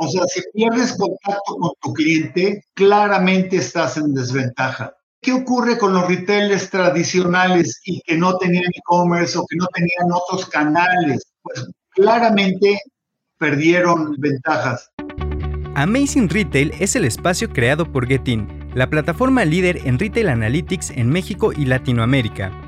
O sea, si pierdes contacto con tu cliente, claramente estás en desventaja. ¿Qué ocurre con los retailers tradicionales y que no tenían e-commerce o que no tenían otros canales? Pues claramente perdieron ventajas. Amazing Retail es el espacio creado por Getin, la plataforma líder en retail analytics en México y Latinoamérica.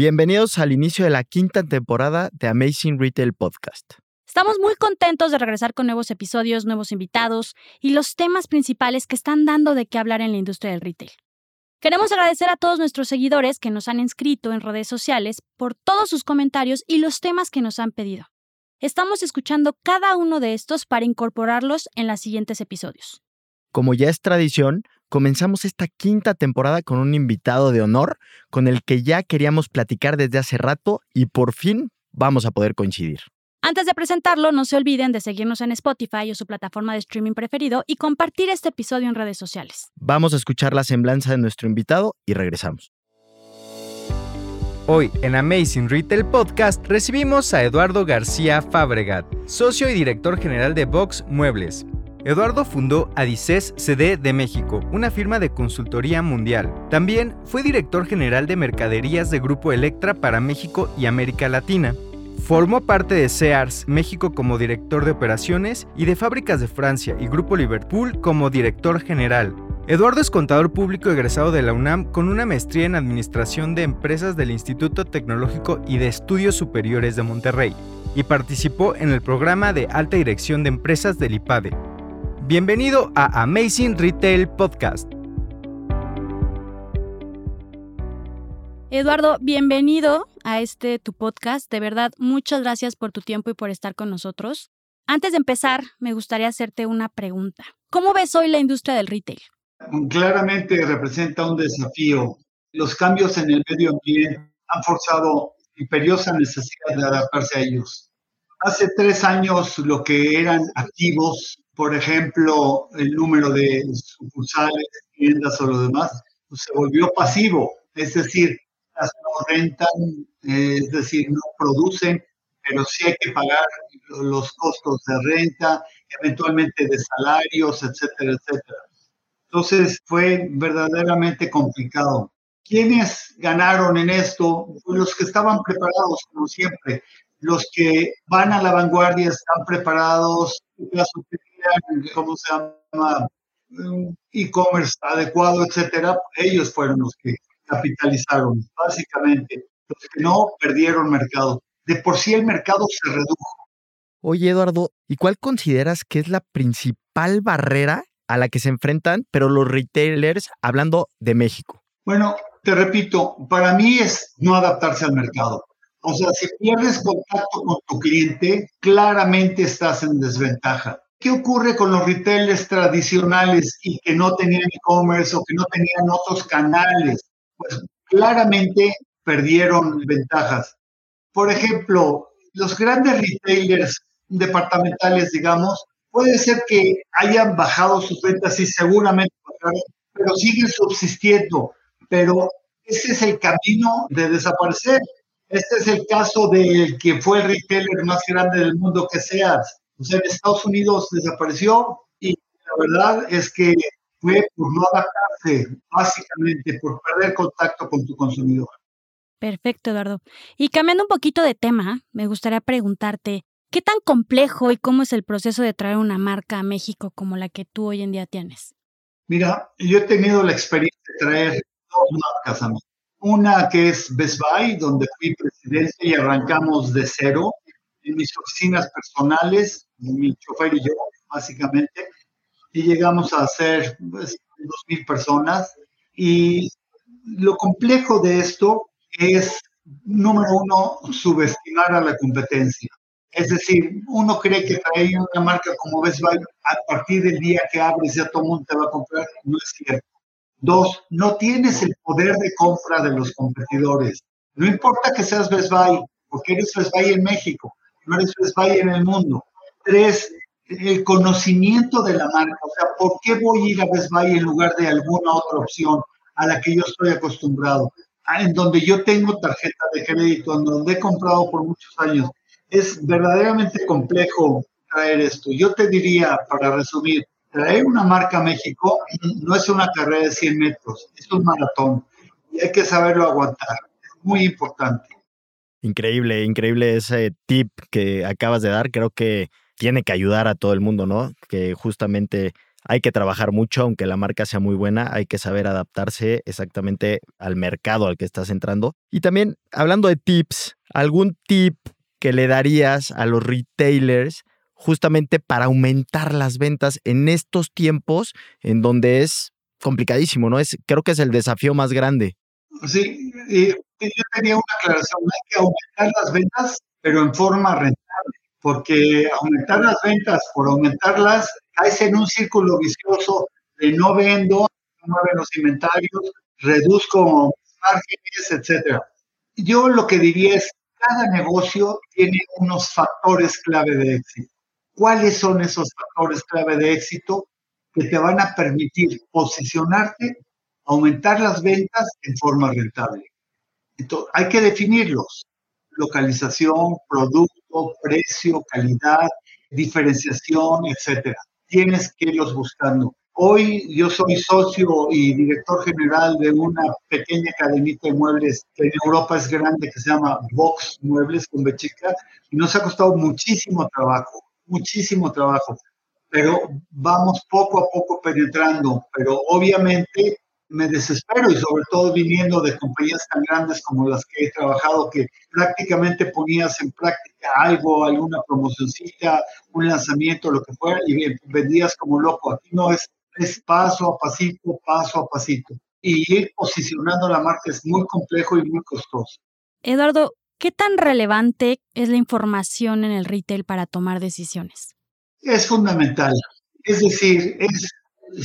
Bienvenidos al inicio de la quinta temporada de Amazing Retail Podcast. Estamos muy contentos de regresar con nuevos episodios, nuevos invitados y los temas principales que están dando de qué hablar en la industria del retail. Queremos agradecer a todos nuestros seguidores que nos han inscrito en redes sociales por todos sus comentarios y los temas que nos han pedido. Estamos escuchando cada uno de estos para incorporarlos en los siguientes episodios. Como ya es tradición, comenzamos esta quinta temporada con un invitado de honor con el que ya queríamos platicar desde hace rato y por fin vamos a poder coincidir. Antes de presentarlo, no se olviden de seguirnos en Spotify o su plataforma de streaming preferido y compartir este episodio en redes sociales. Vamos a escuchar la semblanza de nuestro invitado y regresamos. Hoy en Amazing Retail Podcast recibimos a Eduardo García Fabregat, socio y director general de Vox Muebles. Eduardo fundó Adices CD de México, una firma de consultoría mundial. También fue director general de mercaderías de Grupo Electra para México y América Latina. Formó parte de Sears México como director de operaciones y de Fábricas de Francia y Grupo Liverpool como director general. Eduardo es contador público egresado de la UNAM con una maestría en Administración de Empresas del Instituto Tecnológico y de Estudios Superiores de Monterrey y participó en el programa de alta dirección de empresas del IPADE. Bienvenido a Amazing Retail Podcast. Eduardo, bienvenido a este tu podcast. De verdad, muchas gracias por tu tiempo y por estar con nosotros. Antes de empezar, me gustaría hacerte una pregunta. ¿Cómo ves hoy la industria del retail? Claramente representa un desafío. Los cambios en el medio ambiente han forzado imperiosa necesidad de adaptarse a ellos. Hace tres años lo que eran activos por ejemplo, el número de sucursales, tiendas o lo demás, pues se volvió pasivo, es decir, las no rentan, es decir, no producen, pero sí hay que pagar los costos de renta, eventualmente de salarios, etcétera, etcétera. Entonces fue verdaderamente complicado. ¿Quiénes ganaron en esto? Los que estaban preparados, como siempre. Los que van a la vanguardia están preparados, ¿cómo se llama? e-commerce adecuado, etcétera, ellos fueron los que capitalizaron, básicamente. Los que no perdieron mercado. De por sí el mercado se redujo. Oye, Eduardo, ¿y cuál consideras que es la principal barrera a la que se enfrentan, pero los retailers, hablando de México? Bueno, te repito, para mí es no adaptarse al mercado. O sea, si pierdes contacto con tu cliente, claramente estás en desventaja. ¿Qué ocurre con los retailers tradicionales y que no tenían e-commerce o que no tenían otros canales? Pues claramente perdieron ventajas. Por ejemplo, los grandes retailers departamentales, digamos, puede ser que hayan bajado sus ventas y seguramente pero siguen subsistiendo. Pero ese es el camino de desaparecer. Este es el caso del que fue el retailer más grande del mundo que seas. O sea, en Estados Unidos desapareció y la verdad es que fue por no adaptarse, básicamente por perder contacto con tu consumidor. Perfecto, Eduardo. Y cambiando un poquito de tema, me gustaría preguntarte, ¿qué tan complejo y cómo es el proceso de traer una marca a México como la que tú hoy en día tienes? Mira, yo he tenido la experiencia de traer dos marcas a México. Una que es Best Buy, donde fui presidente y arrancamos de cero en mis oficinas personales, mi chofer y yo, básicamente, y llegamos a ser pues, dos mil personas. Y lo complejo de esto es, número uno, subestimar a la competencia. Es decir, uno cree que trae una marca como Best Buy a partir del día que abres ya todo el mundo te va a comprar. No es cierto. Dos, no tienes el poder de compra de los competidores. No importa que seas Best Buy, porque eres Best Buy en México, Best Buy en el mundo. Tres, el conocimiento de la marca. O sea, ¿por qué voy a ir a Best Buy en lugar de alguna otra opción a la que yo estoy acostumbrado? Ah, en donde yo tengo tarjeta de crédito, en donde he comprado por muchos años. Es verdaderamente complejo traer esto. Yo te diría, para resumir, traer una marca a México no es una carrera de 100 metros, es un maratón y hay que saberlo aguantar. Es muy importante. Increíble, increíble ese tip que acabas de dar. Creo que tiene que ayudar a todo el mundo, ¿no? Que justamente hay que trabajar mucho, aunque la marca sea muy buena, hay que saber adaptarse exactamente al mercado al que estás entrando. Y también, hablando de tips, ¿algún tip que le darías a los retailers justamente para aumentar las ventas en estos tiempos en donde es complicadísimo, ¿no? Es, creo que es el desafío más grande. Sí, yo tenía una aclaración, hay que aumentar las ventas, pero en forma rentable porque aumentar las ventas por aumentarlas, caes en un círculo vicioso de no vendo, no mueven los inventarios, reduzco márgenes, etcétera. Yo lo que diría es, cada negocio tiene unos factores clave de éxito. ¿Cuáles son esos factores clave de éxito que te van a permitir posicionarte, aumentar las ventas en forma rentable? Entonces, hay que definirlos. Localización, producto, precio, calidad, diferenciación, etcétera. Tienes que irlos buscando. Hoy yo soy socio y director general de una pequeña cadenita de muebles que en Europa es grande, que se llama Box Muebles con Bechica, y nos ha costado muchísimo trabajo, muchísimo trabajo, pero vamos poco a poco penetrando, pero obviamente me desespero y sobre todo viniendo de compañías tan grandes como las que he trabajado que prácticamente ponías en práctica algo, alguna promocioncita, un lanzamiento, lo que fuera y vendías como loco. Aquí no es, es paso a pasito, paso a pasito. Y ir posicionando la marca es muy complejo y muy costoso. Eduardo, ¿qué tan relevante es la información en el retail para tomar decisiones? Es fundamental. Es decir, es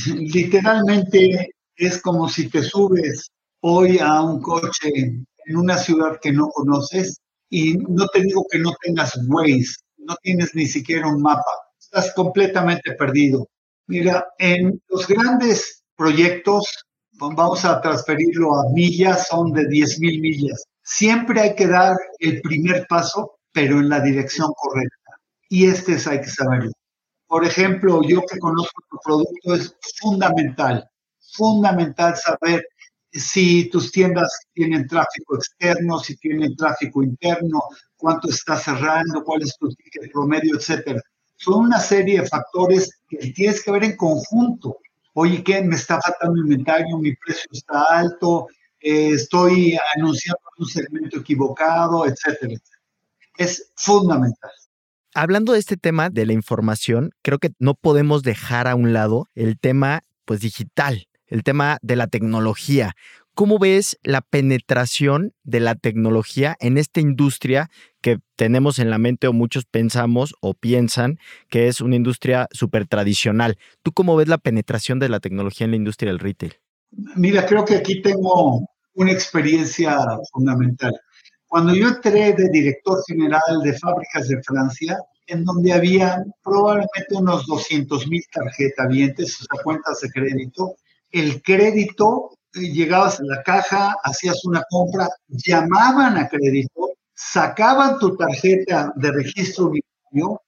literalmente es como si te subes hoy a un coche en una ciudad que no conoces y no te digo que no tengas Waze, no tienes ni siquiera un mapa, estás completamente perdido. Mira, en los grandes proyectos, vamos a transferirlo a millas, son de 10.000 millas. Siempre hay que dar el primer paso, pero en la dirección correcta. Y este es hay que saberlo. Por ejemplo, yo que conozco tu producto es fundamental fundamental saber si tus tiendas tienen tráfico externo, si tienen tráfico interno, cuánto está cerrando, cuál es tu ticket promedio, etcétera. Son una serie de factores que tienes que ver en conjunto. Oye, ¿qué? Me está faltando inventario, mi precio está alto, eh, estoy anunciando un segmento equivocado, etcétera. Es fundamental. Hablando de este tema de la información, creo que no podemos dejar a un lado el tema pues digital, el tema de la tecnología. ¿Cómo ves la penetración de la tecnología en esta industria que tenemos en la mente o muchos pensamos o piensan que es una industria súper tradicional? ¿Tú cómo ves la penetración de la tecnología en la industria del retail? Mira, creo que aquí tengo una experiencia fundamental. Cuando yo entré de director general de fábricas de Francia, en donde había probablemente unos 200 mil tarjetavientes, o sea, cuentas de crédito, el crédito, eh, llegabas a la caja, hacías una compra, llamaban a crédito, sacaban tu tarjeta de registro unitario,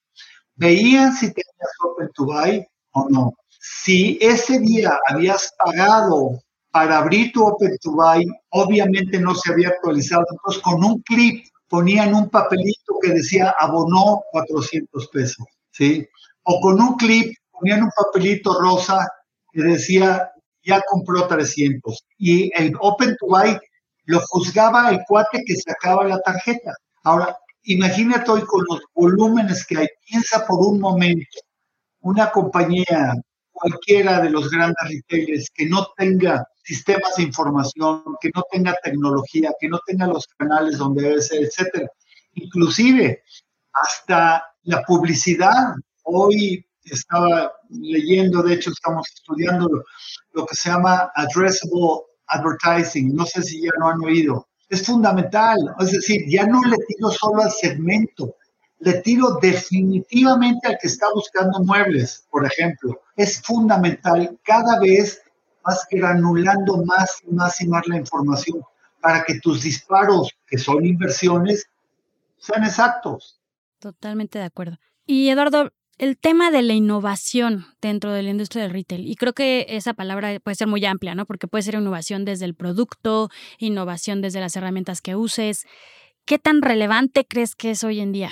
veían si tenías Open to Buy o no. Si ese día habías pagado para abrir tu Open to Buy, obviamente no se había actualizado. Entonces, con un clip ponían un papelito que decía abonó 400 pesos, ¿sí? O con un clip ponían un papelito rosa que decía ya compró 300. Y el Open to Buy lo juzgaba el cuate que sacaba la tarjeta. Ahora, imagínate hoy con los volúmenes que hay. Piensa por un momento, una compañía, cualquiera de los grandes retailers que no tenga sistemas de información, que no tenga tecnología, que no tenga los canales donde debe ser, etcétera. Inclusive, hasta la publicidad. Hoy estaba leyendo, de hecho estamos estudiando lo, que se llama addressable advertising. No sé si ya lo han oído. Es fundamental. Es decir, ya no le tiro solo al segmento, le tiro definitivamente al que está buscando muebles, por ejemplo. Es fundamental. Cada vez vas granulando más y más y más la información para que tus disparos, que son inversiones, sean exactos. Totalmente de acuerdo. Y Eduardo, el tema de la innovación dentro de la industria del retail, y creo que esa palabra puede ser muy amplia, ¿no? Porque puede ser innovación desde el producto, innovación desde las herramientas que uses. ¿Qué tan relevante crees que es hoy en día?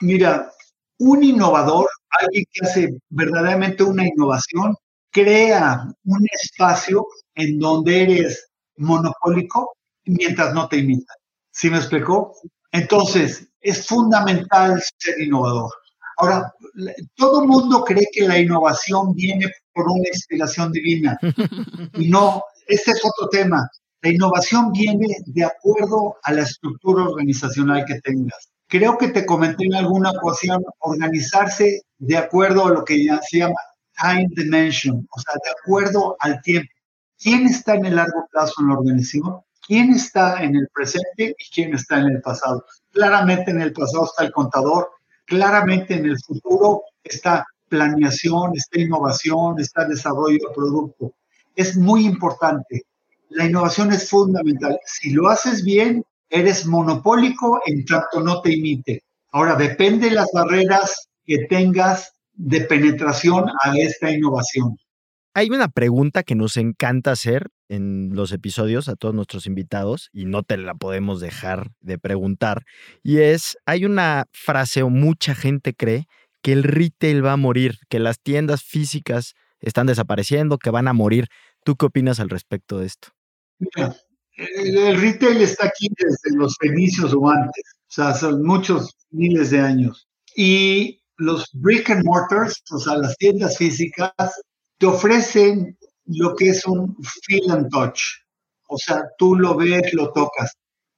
Mira, un innovador, alguien que hace verdaderamente una innovación, crea un espacio en donde eres monopólico mientras no te imitan. ¿Sí me explicó? Entonces, es fundamental ser innovador. Ahora, todo mundo cree que la innovación viene por una inspiración divina. Y no, este es otro tema. La innovación viene de acuerdo a la estructura organizacional que tengas. Creo que te comenté en alguna ocasión organizarse de acuerdo a lo que ya se llama time dimension, o sea, de acuerdo al tiempo. ¿Quién está en el largo plazo en la organización? ¿Quién está en el presente y quién está en el pasado? Claramente en el pasado está el contador, claramente en el futuro está planeación, está innovación, está desarrollo de producto. Es muy importante. La innovación es fundamental. Si lo haces bien, eres monopólico en tanto no te imite. Ahora, depende de las barreras que tengas de penetración a esta innovación. Hay una pregunta que nos encanta hacer en los episodios a todos nuestros invitados y no te la podemos dejar de preguntar. Y es, hay una frase o mucha gente cree que el retail va a morir, que las tiendas físicas están desapareciendo, que van a morir. ¿Tú qué opinas al respecto de esto? Mira, el, retail está aquí desde los fenicios o antes, o sea, son muchos miles de años. Y los brick and mortars, o sea, las tiendas físicas, te ofrecen lo que es un feel and touch. O sea, tú lo ves, lo tocas.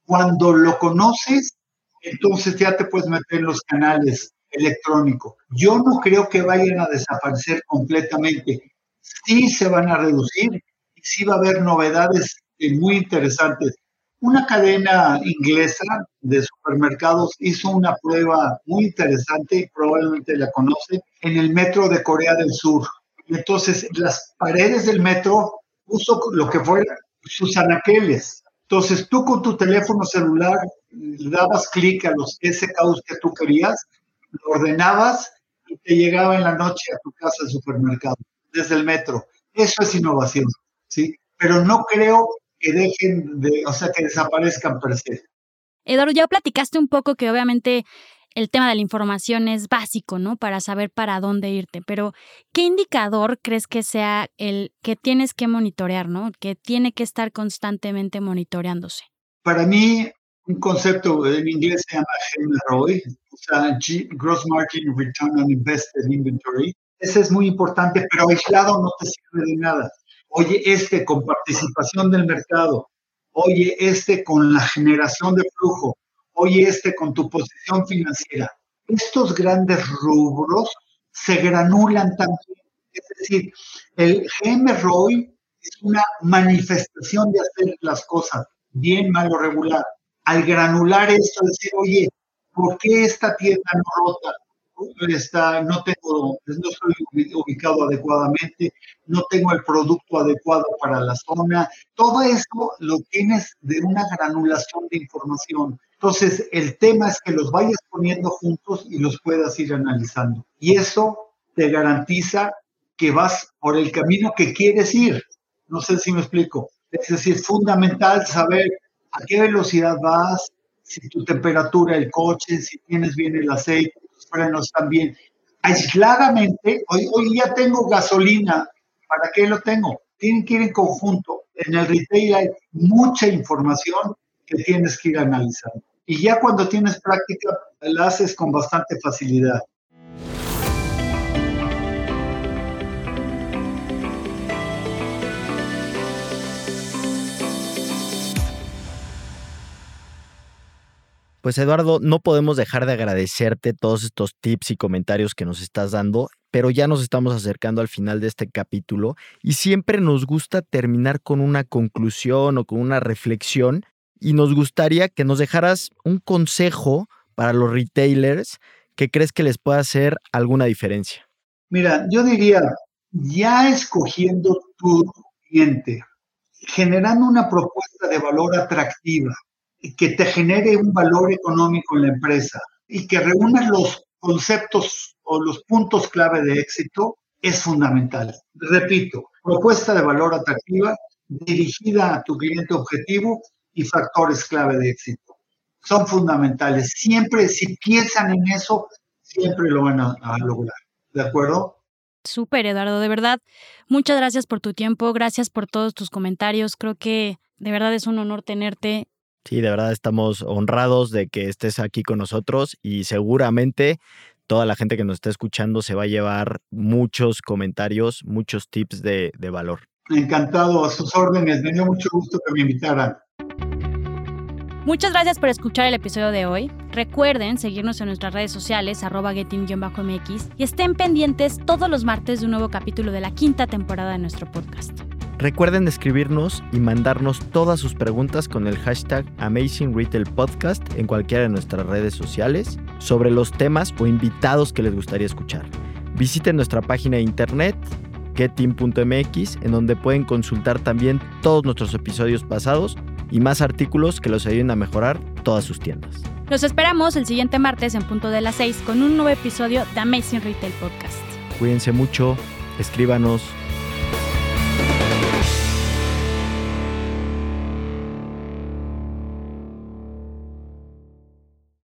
Cuando lo conoces, entonces ya te puedes meter en los canales electrónicos. Yo no creo que vayan a desaparecer completamente. Sí se van a reducir y sí va a haber novedades muy interesantes. Una cadena inglesa de supermercados hizo una prueba muy interesante, probablemente la conoce, en el metro de Corea del Sur. Entonces, las paredes del metro puso lo que fuera sus anaqueles. Entonces, tú con tu teléfono celular dabas clic a los SKUs que tú querías, lo ordenabas y te llegaba en la noche a tu casa de supermercado, desde el metro. Eso es innovación, ¿sí? Pero no creo que dejen de, o sea, que desaparezcan per se. Eduardo, ya platicaste un poco que obviamente el tema de la información es básico, ¿no? Para saber para dónde irte, pero ¿qué indicador crees que sea el que tienes que monitorear, ¿no? Que tiene que estar constantemente monitoreándose. Para mí, un concepto en inglés se llama GMROI, o sea, Gross Margin Return on Invested Inventory. Ese es muy importante, pero aislado no te sirve de nada. Oye, este con participación del mercado, oye, este con la generación de flujo, oye, este con tu posición financiera. Estos grandes rubros se granulan también. Es decir, el GM es una manifestación de hacer las cosas bien, mal o regular. Al granular esto, decir, oye, ¿por qué esta tienda no rota? Está, no tengo, no estoy ubicado adecuadamente, no tengo el producto adecuado para la zona. Todo eso lo tienes de una granulación de información. Entonces, el tema es que los vayas poniendo juntos y los puedas ir analizando. Y eso te garantiza que vas por el camino que quieres ir. No sé si me explico. Es decir, fundamental saber a qué velocidad vas, si tu temperatura, el coche, si tienes bien el aceite, frenos también. Aisladamente, hoy, hoy ya tengo gasolina, ¿para qué lo tengo? Tienen que ir en conjunto. En el retail hay mucha información que tienes que ir analizando. Y ya cuando tienes práctica, la haces con bastante facilidad. Pues Eduardo, no podemos dejar de agradecerte todos estos tips y comentarios que nos estás dando, pero ya nos estamos acercando al final de este capítulo y siempre nos gusta terminar con una conclusión o con una reflexión y nos gustaría que nos dejaras un consejo para los retailers que crees que les pueda hacer alguna diferencia. Mira, yo diría, ya escogiendo tu cliente, generando una propuesta de valor atractiva, que te genere un valor económico en la empresa y que reúna los conceptos o los puntos clave de éxito, es fundamental. Repito, propuesta de valor atractiva dirigida a tu cliente objetivo y factores clave de éxito. Son fundamentales. Siempre, si piensan en eso, siempre lo van a, lograr. ¿De acuerdo? Súper, Eduardo, de verdad. Muchas gracias por tu tiempo, gracias por todos tus comentarios. Creo que de verdad es un honor tenerte. Sí, de verdad estamos honrados de que estés aquí con nosotros y seguramente toda la gente que nos está escuchando se va a llevar muchos comentarios, muchos tips de, de valor. Encantado, a sus órdenes. Me dio mucho gusto que me invitaran. Muchas gracias por escuchar el episodio de hoy. Recuerden seguirnos en nuestras redes sociales, arroba getting-mx, y estén pendientes todos los martes de un nuevo capítulo de la quinta temporada de nuestro podcast. Recuerden escribirnos y mandarnos todas sus preguntas con el hashtag Amazing Retail Podcast en cualquiera de nuestras redes sociales sobre los temas o invitados que les gustaría escuchar. Visiten nuestra página de internet getin.mx en donde pueden consultar también todos nuestros episodios pasados y más artículos que los ayuden a mejorar todas sus tiendas. Los esperamos el siguiente martes en punto de las 6 con un nuevo episodio de Amazing Retail Podcast. Cuídense mucho, escríbanos,